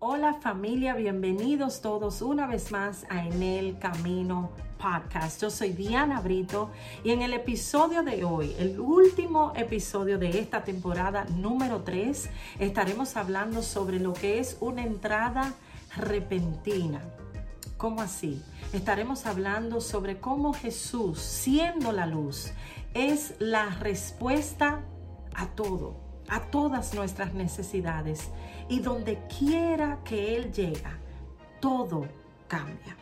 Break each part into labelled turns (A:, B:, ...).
A: Hola familia, bienvenidos todos una vez más a En el Camino Podcast. Yo soy Diana Brito y en el episodio de hoy, el último episodio de esta temporada número 3, estaremos hablando sobre lo que es una entrada repentina. ¿Cómo así? Estaremos hablando sobre cómo Jesús, siendo la luz, es la respuesta a todo, a todas nuestras necesidades. Y donde quiera que Él llega, todo cambia.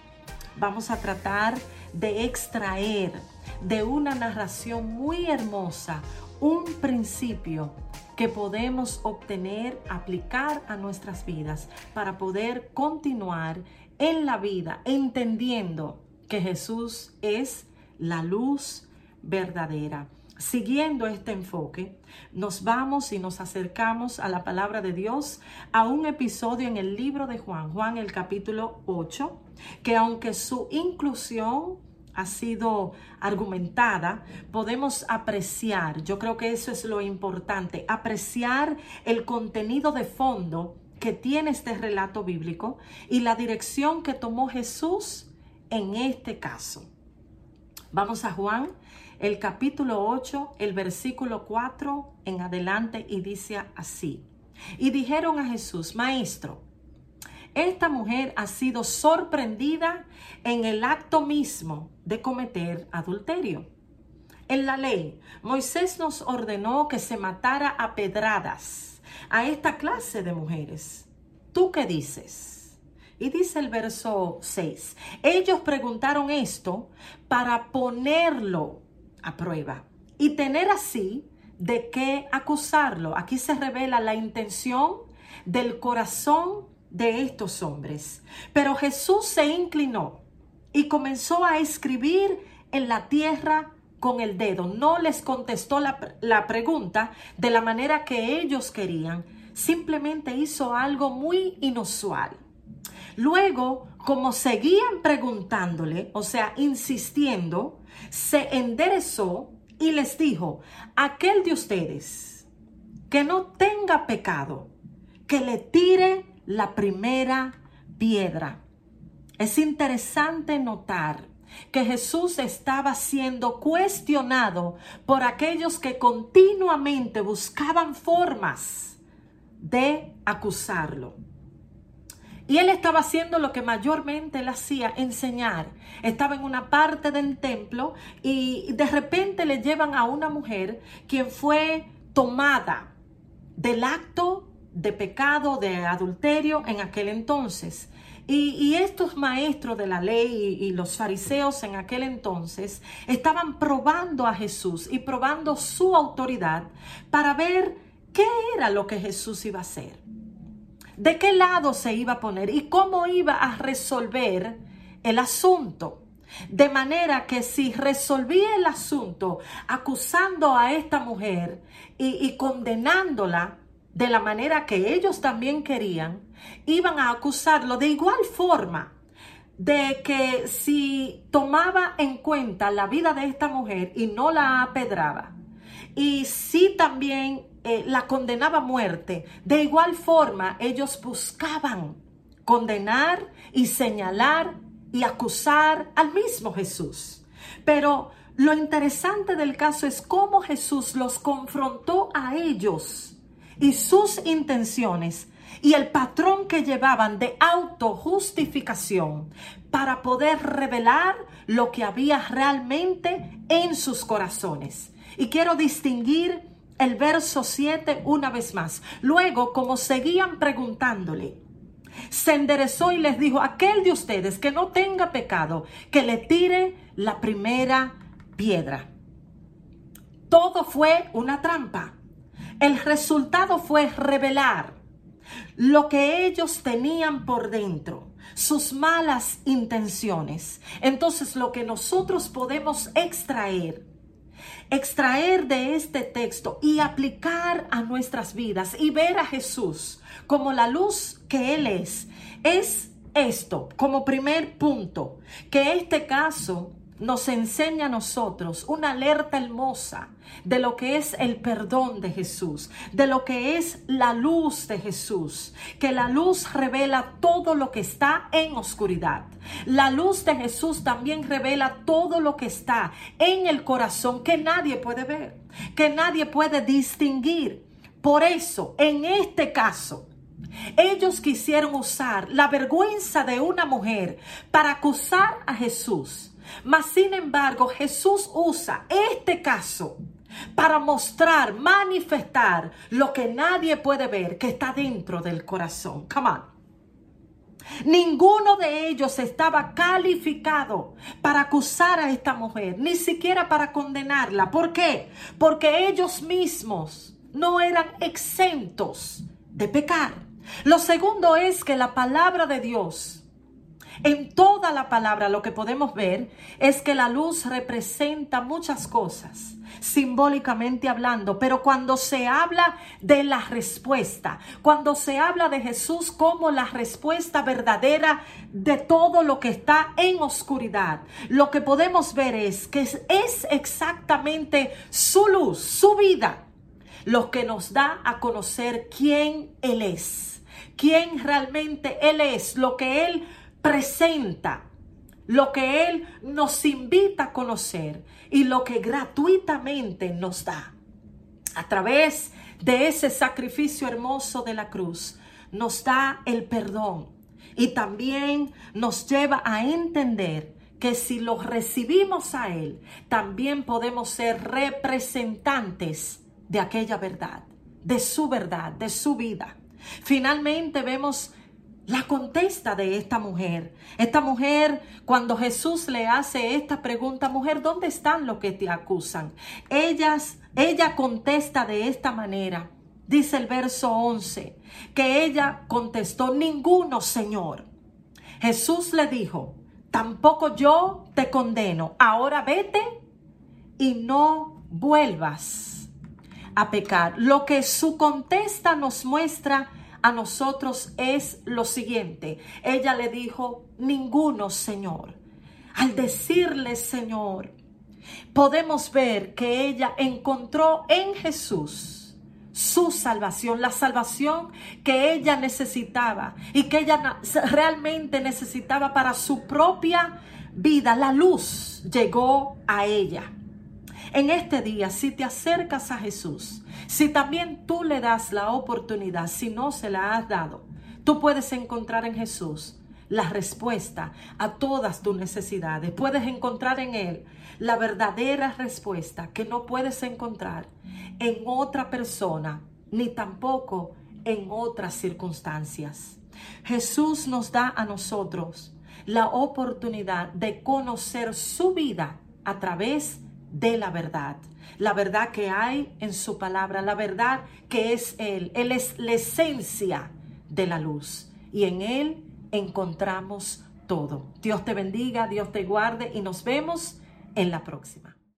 A: Vamos a tratar de extraer de una narración muy hermosa un principio que podemos obtener, aplicar a nuestras vidas para poder continuar en la vida entendiendo que Jesús es la luz verdadera. Siguiendo este enfoque, nos vamos y nos acercamos a la palabra de Dios, a un episodio en el libro de Juan, Juan el capítulo 8, que aunque su inclusión ha sido argumentada, podemos apreciar, yo creo que eso es lo importante, apreciar el contenido de fondo que tiene este relato bíblico y la dirección que tomó Jesús en este caso. Vamos a Juan, el capítulo 8, el versículo 4 en adelante y dice así. Y dijeron a Jesús, Maestro, esta mujer ha sido sorprendida en el acto mismo de cometer adulterio. En la ley, Moisés nos ordenó que se matara a pedradas a esta clase de mujeres. ¿Tú qué dices? Y dice el verso 6, ellos preguntaron esto para ponerlo a prueba y tener así de qué acusarlo. Aquí se revela la intención del corazón de estos hombres. Pero Jesús se inclinó y comenzó a escribir en la tierra con el dedo. No les contestó la, la, pregunta de la manera que ellos querían. Simplemente hizo algo muy inusual. Luego, como seguían preguntándole, o sea, insistiendo, se enderezó y les dijo, aquel de ustedes que no tenga pecado, que le tire la primera piedra. Es interesante notar que Jesús estaba siendo cuestionado por aquellos que continuamente buscaban formas de acusarlo. Y él estaba haciendo lo que mayormente él hacía, enseñar. Estaba en una parte del templo y de repente le llevan a una mujer quien fue tomada del acto de pecado, de adulterio en aquel entonces. Y, estos maestros de la ley y, y los fariseos en aquel entonces estaban probando a Jesús y probando su autoridad para ver qué era lo que Jesús iba a hacer de qué lado se iba a poner y cómo iba a resolver el asunto. De manera que si resolvía el asunto acusando a esta mujer y, condenándola de la manera que ellos también querían, iban a acusarlo de igual forma de que si tomaba en cuenta la vida de esta mujer y no la apedraba, y si también eh, la condenaba a muerte, de igual forma ellos buscaban condenar y señalar y acusar al mismo Jesús. Pero lo interesante del caso es cómo Jesús los confrontó a ellos y sus intenciones y el patrón que llevaban de autojustificación para poder revelar lo que había realmente en sus corazones. Y quiero distinguir el verso 7 una vez más. Luego, como seguían preguntándole, se enderezó y les dijo, aquel de ustedes que no tenga pecado, que le tire la primera piedra. Todo fue una trampa. El resultado fue revelar lo que ellos tenían por dentro, sus malas intenciones. Entonces lo que nosotros podemos extraer extraer de este texto y aplicar a nuestras vidas y ver a Jesús como la luz que Él es, es esto como primer punto, que este caso nos enseña a nosotros una alerta hermosa de lo que es el perdón de Jesús, de lo que es la luz de Jesús, que la luz revela todo lo que está en oscuridad. La luz de Jesús también revela todo lo que está en el corazón que nadie puede ver, que nadie puede distinguir. Por eso, en este caso, ellos quisieron usar la vergüenza de una mujer para acusar a Jesús. Mas, sin embargo, Jesús usa este caso para mostrar, manifestar lo que nadie puede ver, que está dentro del corazón. Come on. Ninguno de ellos estaba calificado para acusar a esta mujer, ni siquiera para condenarla. ¿Por qué? Porque ellos mismos no eran exentos de pecar. Lo segundo es que la palabra de Dios en toda la palabra lo que podemos ver es que la luz representa muchas cosas, simbólicamente hablando, pero cuando se habla de la respuesta, cuando se habla de Jesús como la respuesta verdadera de todo lo que está en oscuridad, lo que podemos ver es que es exactamente su luz, su vida, lo que nos da a conocer quién Él es, quién realmente Él es, lo que Él presenta lo que Él nos invita a conocer y lo que gratuitamente nos da. A través de ese sacrificio hermoso de la cruz, nos da el perdón y también nos lleva a entender que si lo recibimos a Él, también podemos ser representantes de aquella verdad, de su verdad, de su vida. Finalmente vemos la contesta de esta mujer. Esta mujer, cuando Jesús le hace esta pregunta, mujer, ¿dónde están los que te acusan? Ellas, ella contesta de esta manera. Dice el verso 11, que ella contestó, ninguno, Señor. Jesús le dijo, tampoco yo te condeno. Ahora vete y no vuelvas a pecar. Lo que su contesta nos muestra a nosotros es lo siguiente. Ella le dijo, ninguno, Señor. Al decirle, Señor, podemos ver que ella encontró en Jesús su salvación, la salvación que ella necesitaba y que ella realmente necesitaba para su propia vida. La luz llegó a ella. En este día, si te acercas a Jesús, si también tú le das la oportunidad, si no se la has dado, tú puedes encontrar en Jesús la respuesta a todas tus necesidades. Puedes encontrar en Él la verdadera respuesta que no puedes encontrar en otra persona, ni tampoco en otras circunstancias. Jesús nos da a nosotros la oportunidad de conocer su vida a través de la verdad la verdad que hay en su palabra, la verdad que es Él. Él es la esencia de la luz y en Él encontramos todo. Dios te bendiga, Dios te guarde y nos vemos en la próxima.